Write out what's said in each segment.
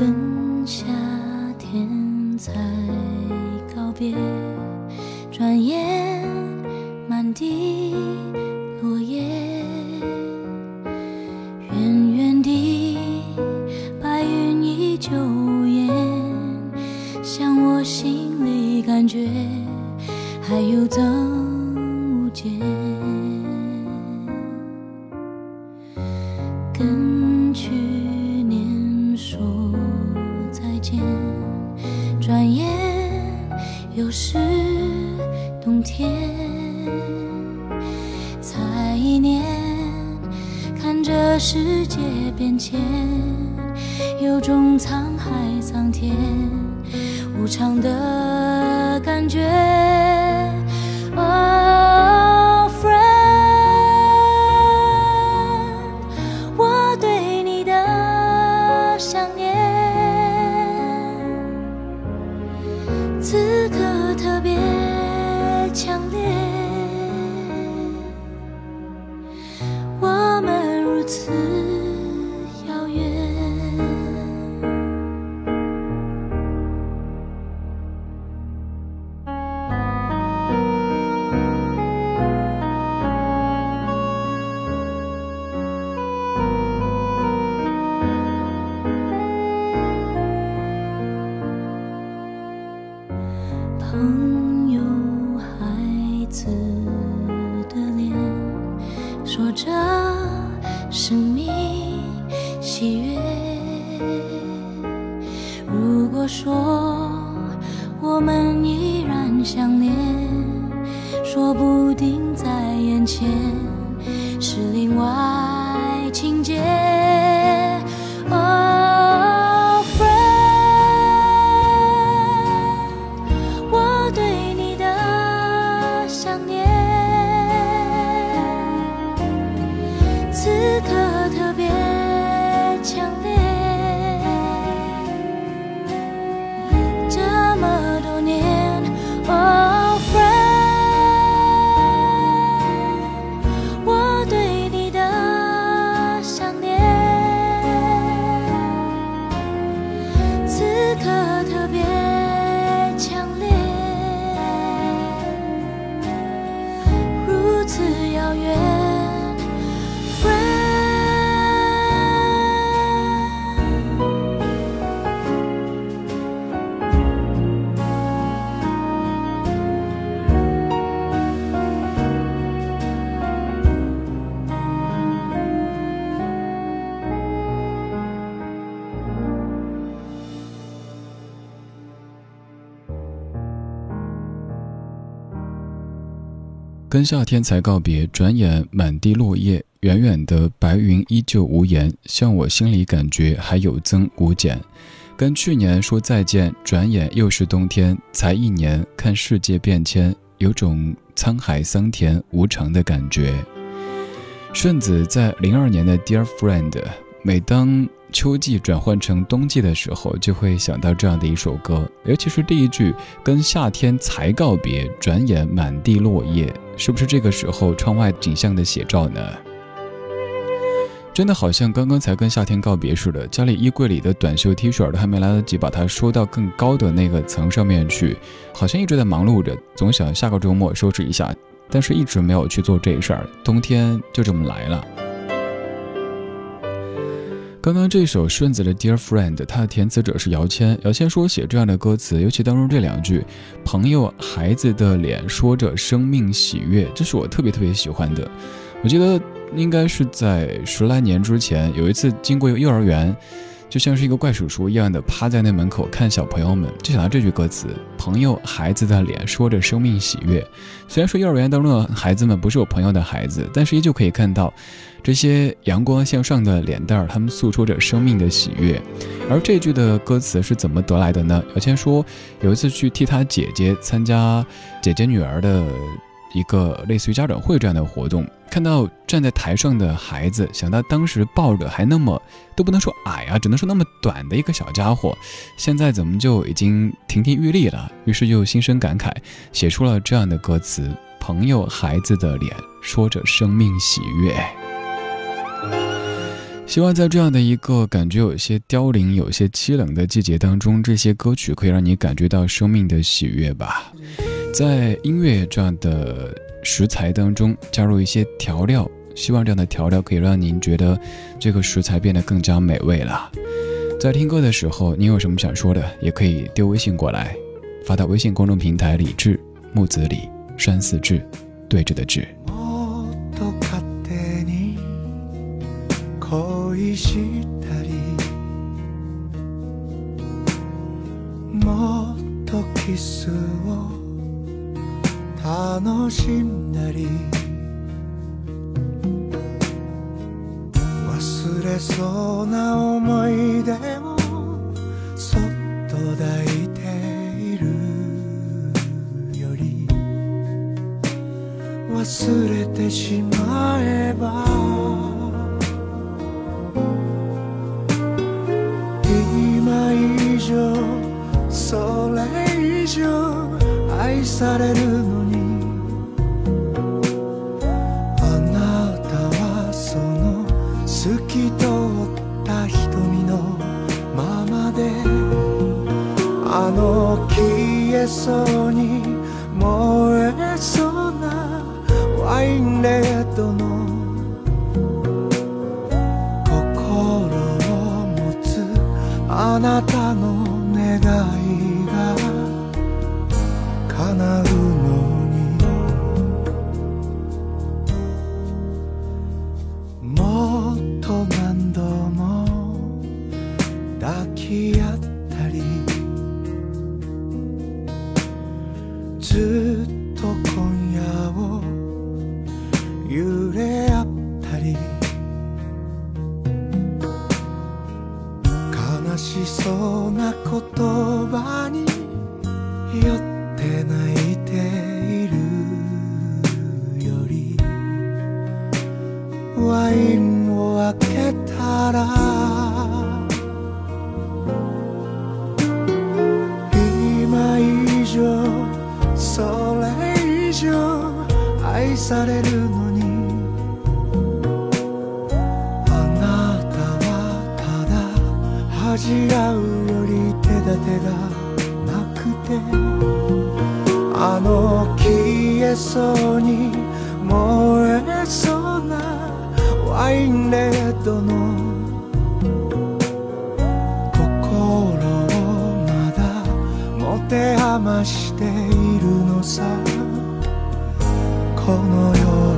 等夏天才告别，转眼沧海桑田无常的感觉。朋跟夏天才告别，转眼满地落叶，远远的白云依旧无言，像我心里感觉还有增无减。跟去年说再见，转眼又是冬天，才一年，看世界变迁，有种沧海桑田无常的感觉。顺子在零二年的《Dear Friend》，每当秋季转换成冬季的时候，就会想到这样的一首歌，尤其是第一句“跟夏天才告别，转眼满地落叶”，是不是这个时候窗外景象的写照呢？真的好像刚刚才跟夏天告别似的，家里衣柜里的短袖 T 恤都还没来得及把它收到更高的那个层上面去，好像一直在忙碌着，总想下个周末收拾一下，但是一直没有去做这事儿。冬天就这么来了。刚刚这首顺子的《Dear Friend》，它的填词者是姚谦。姚谦说写这样的歌词，尤其当中这两句“朋友孩子的脸说着生命喜悦”，这是我特别特别喜欢的。我记得应该是在十来年之前，有一次经过幼儿园，就像是一个怪叔叔一样的趴在那门口看小朋友们，就想到这句歌词：“朋友孩子的脸说着生命喜悦。”虽然说幼儿园当中的孩子们不是我朋友的孩子，但是依旧可以看到这些阳光向上的脸蛋儿，他们诉说着生命的喜悦。而这句的歌词是怎么得来的呢？姚谦说，有一次去替他姐姐参加姐姐女儿的一个类似于家长会这样的活动，看到站在台上的孩子，想到当时抱着还那么都不能说矮啊，只能说那么短的一个小家伙，现在怎么就已经亭亭玉立了？于是就心生感慨，写出了这样的歌词：朋友孩子的脸说着生命喜悦。希望在这样的一个感觉有些凋零、有些凄冷的季节当中，这些歌曲可以让你感觉到生命的喜悦吧。在音乐这样的食材当中加入一些调料，希望这样的调料可以让您觉得这个食材变得更加美味了。在听歌的时候，你有什么想说的，也可以丢微信过来，发到微信公众平台“李志木子李山寺志”，对着的志。恋したりもっとキスを楽しんだり忘れそうな思い出もそっと抱いているより忘れてしまえば上愛されるのに。あなたはその透き通った瞳のままで。あの消えそうに燃えそうなワインレー to あの消えそうに燃えそうなワインレッドの心をまだ持て余しているのさ。この世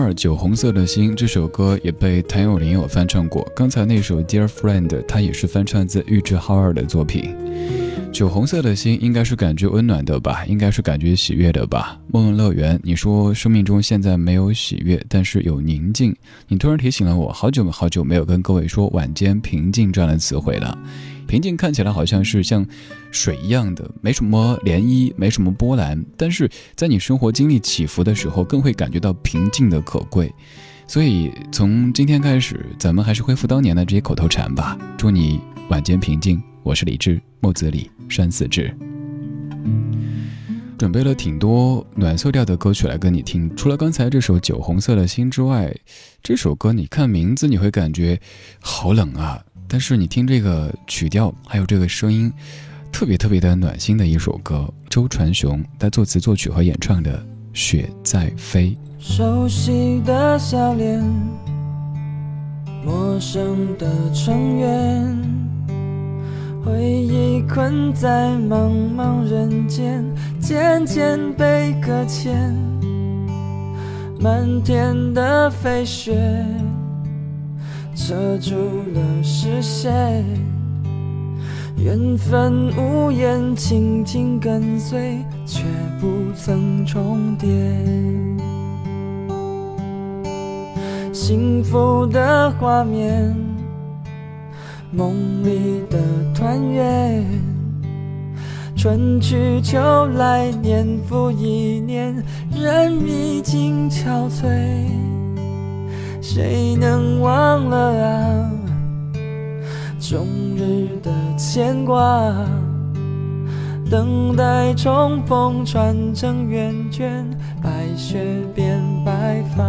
二《酒红色的心》这首歌也被谭咏麟有翻唱过。刚才那首《Dear Friend》，它也是翻唱自玉置浩二的作品。酒红色的心应该是感觉温暖的吧，应该是感觉喜悦的吧。梦梦乐园，你说生命中现在没有喜悦，但是有宁静。你突然提醒了我，好久好久没有跟各位说晚间平静这样的词汇了。平静看起来好像是像水一样的，没什么涟漪，没什么波澜，但是在你生活经历起伏的时候，更会感觉到平静的可贵。所以从今天开始，咱们还是恢复当年的这些口头禅吧。祝你晚间平静。我是李志，木子李，山寺志。准备了挺多暖色调的歌曲来跟你听，除了刚才这首《酒红色的心》之外，这首歌你看名字你会感觉好冷啊。但是你听这个曲调，还有这个声音，特别特别的暖心的一首歌，周传雄他作词作曲和演唱的《雪在飞》。熟悉的笑脸，陌生的成员，回忆困在茫茫人间，渐渐被搁浅。漫天的飞雪，遮住了视线。缘分无言，轻轻跟随，却不曾重叠。幸福的画面，梦里的团圆，春去秋来，年复一年，人已经憔悴，谁能忘了啊？终日的牵挂，等待重逢，传承圆圈，白雪变白发。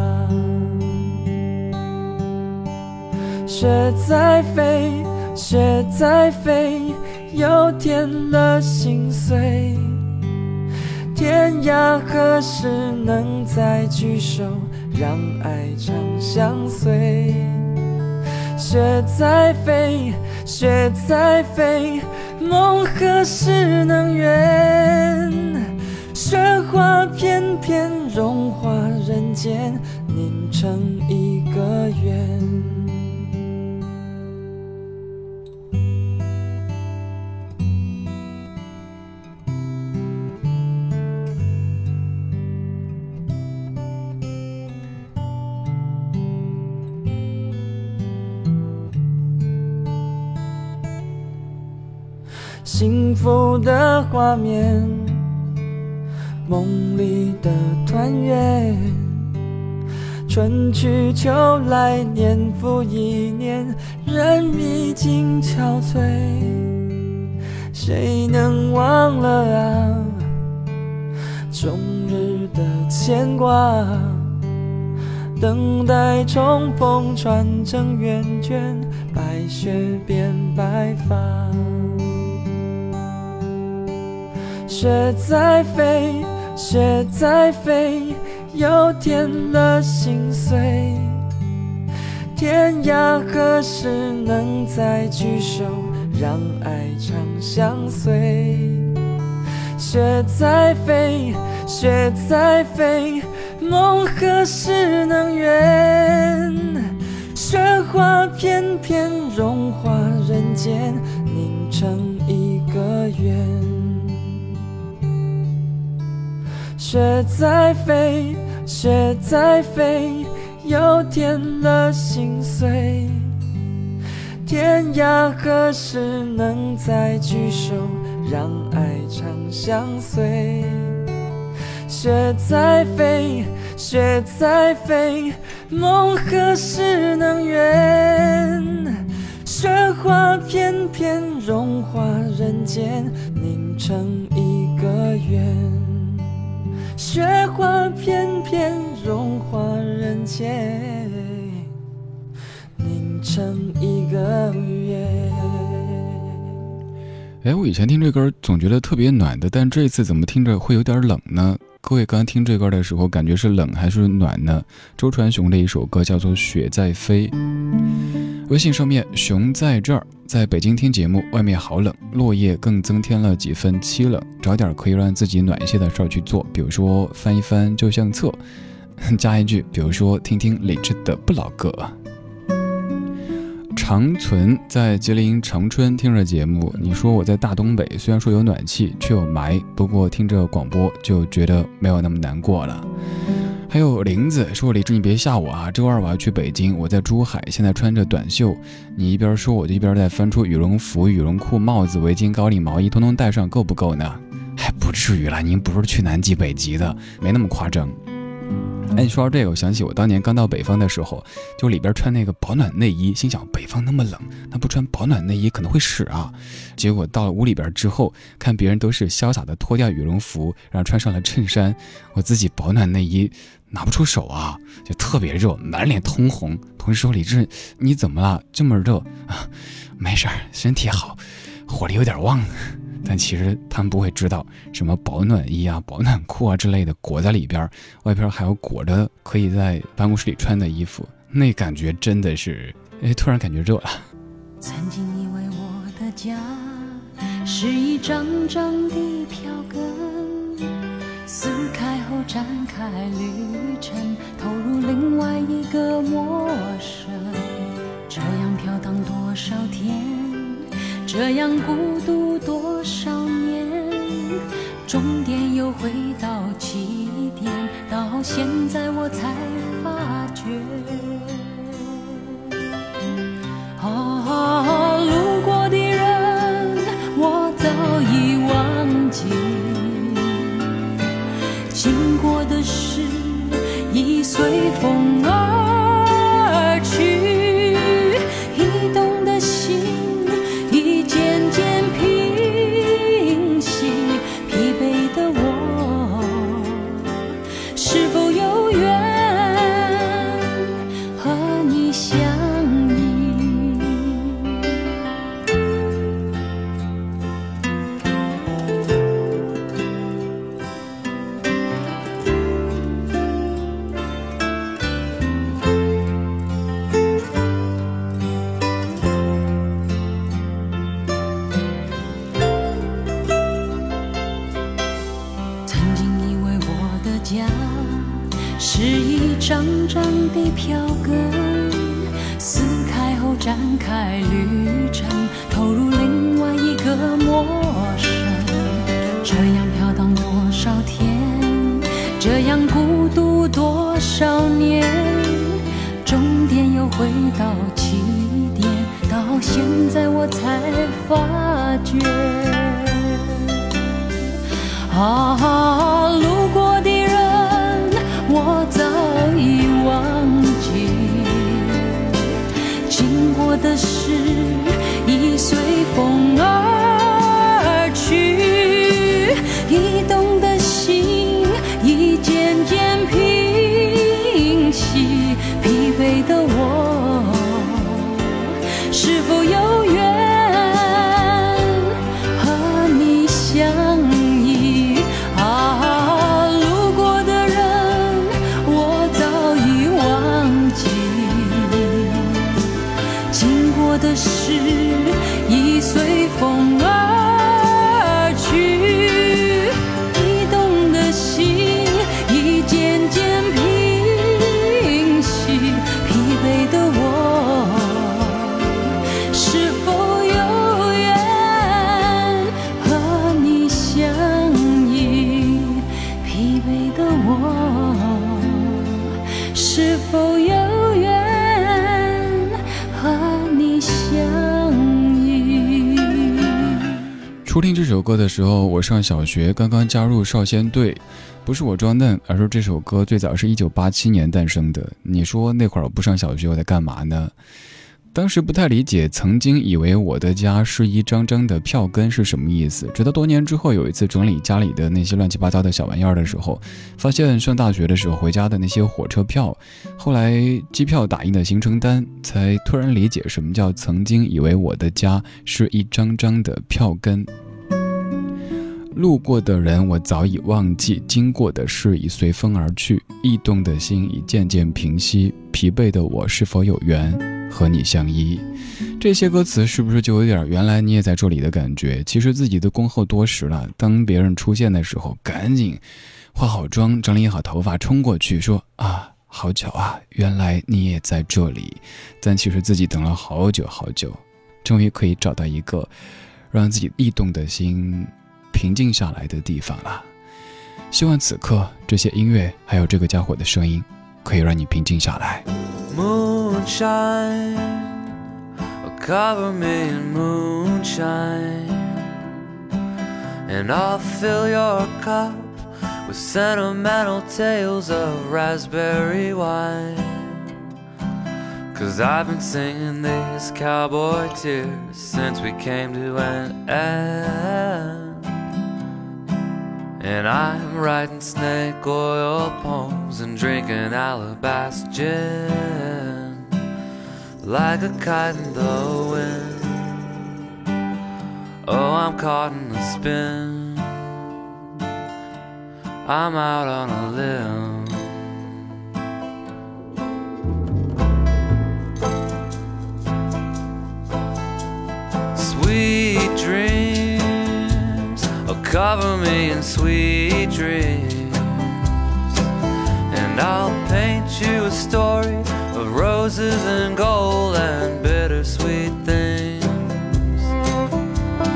雪在飞，雪在飞，又添了心碎。天涯何时能再聚首，让爱长相随？雪在飞，雪在飞，梦何时能圆？雪花片片融化人间，凝成一个圆。幸福的画面，梦里的团圆，春去秋来，年复一年，人已经憔悴，谁能忘了啊？终日的牵挂，等待重逢，传承圆圈，白雪变白发。雪在飞，雪在飞，又添了心碎。天涯何时能再聚首，让爱长相随？雪在飞，雪在飞，梦何时能圆？雪花片片融化人间，凝成一个圆。雪在飞，雪在飞，又添了心碎。天涯何时能再聚首，让爱长相随？雪在飞，雪在飞，梦何时能圆？雪花片片融化人间，凝成一个圆。雪花片片融化人间，凝成一个圆。哎，我以前听这歌总觉得特别暖的，但这次怎么听着会有点冷呢？各位刚听这歌的时候，感觉是冷还是暖呢？周传雄的一首歌叫做《雪在飞》。微信上面，熊在这儿，在北京听节目，外面好冷，落叶更增添了几分凄冷。找点可以让自己暖一些的事儿去做，比如说翻一翻旧相册，加一句，比如说听听李志的不老歌。长存在吉林长春听着节目，你说我在大东北，虽然说有暖气，却有霾，不过听着广播就觉得没有那么难过了。还有林子说：“李志，你别吓我啊！周二我要去北京，我在珠海，现在穿着短袖。你一边说，我就一边在翻出羽绒服、羽绒裤、帽子、围巾、高领毛衣，通通带上，够不够呢？还不至于了，您不是去南极、北极的，没那么夸张。”哎，说到这个，我想起我当年刚到北方的时候，就里边穿那个保暖内衣，心想北方那么冷，那不穿保暖内衣可能会死啊。结果到了屋里边之后，看别人都是潇洒的脱掉羽绒服，然后穿上了衬衫，我自己保暖内衣拿不出手啊，就特别热，满脸通红。同事说：“李志，你怎么了？这么热啊？”没事儿，身体好，火力有点旺。但其实他们不会知道，什么保暖衣啊、保暖裤啊之类的裹在里边，外边还有裹着可以在办公室里穿的衣服，那感觉真的是，哎，突然感觉热了。曾经以为我的家是一张张的票根，撕开展开旅程，投入另外一个陌生，这样飘荡多少天？这样孤独多少年，终点又回到起点，到现在我才发觉。啊，陌生这样飘荡多少天？这样孤独多少年终点又回到起点？到现在我才发觉啊路过的人我早已忘记经过的事已随风而驿动的心已渐渐平息疲惫的首歌的时候，我上小学，刚刚加入少先队。不是我装嫩，而是这首歌最早是一九八七年诞生的。你说那会儿我不上小学，我在干嘛呢？当时不太理解，曾经以为我的家是一张张的票根是什么意思。直到多年之后，有一次整理家里的那些乱七八糟的小玩意儿的时候，发现上大学的时候回家的那些火车票，后来机票打印的行程单，才突然理解什么叫曾经以为我的家是一张张的票根。路过的人我早已忘记，经过的事已随风而去，驿动的心已渐渐平息，疲惫的我是否有缘和你相依？这些歌词是不是就有点原来你也在这里的感觉？其实自己都恭候多时了，当别人出现的时候，赶紧化好妆，整理好头发，冲过去说啊，好巧啊，原来你也在这里。但其实自己等了好久好久，终于可以找到一个让自己异动的心。平静下来的地方了。希望此刻这些音乐，还有这个家伙的声音，可以让你平静下来。Moonshine, cover me in moonshine, and I'll fill your cup with sentimental tales of raspberry wine. Cause I've been singing these cowboy tears since we came to an end. And I'm writing snake oil poems and drinking alabaster gin like a kite in the wind. Oh, I'm caught in a spin. I'm out on a limb. Sweet dreams, cover me in sweet dreams. And I'll paint you a story of roses and gold and bittersweet things.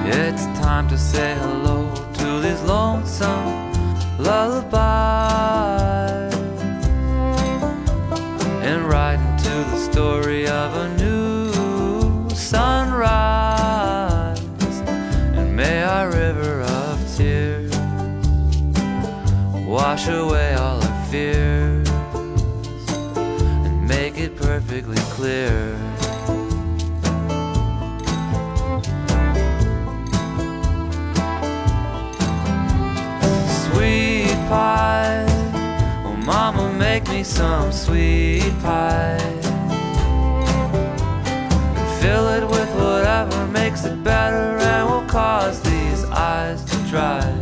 It's time to say hello to these lonesome lullabies wash away all our fears and make it perfectly clear. Sweet pie, oh mama, make me some sweet pie. And fill it with whatever makes it better and will cause these eyes to dry.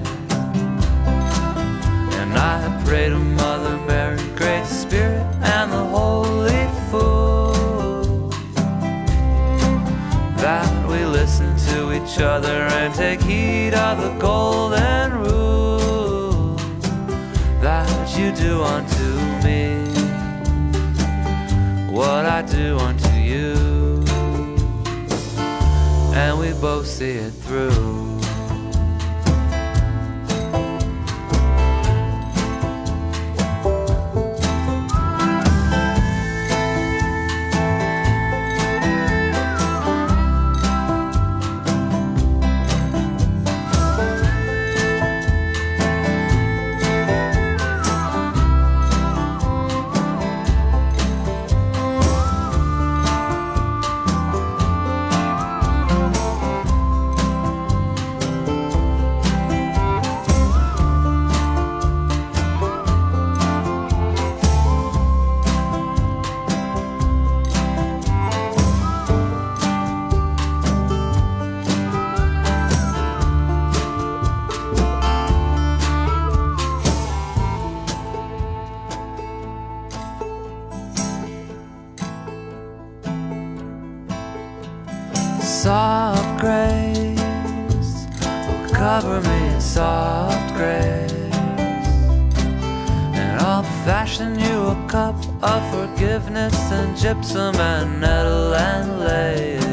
Fashion you a cup of forgiveness and gypsum and nettle and lace.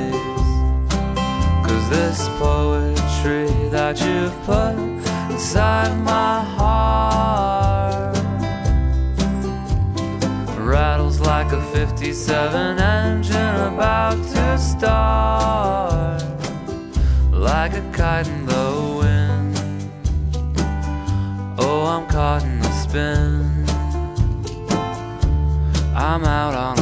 Cause this poetry that you've put inside my heart rattles like a 57 engine about to start. Like a kite in the wind. Oh i'm caught in the spin i'm out on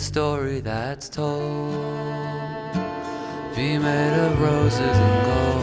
story that's told. Be made of roses and gold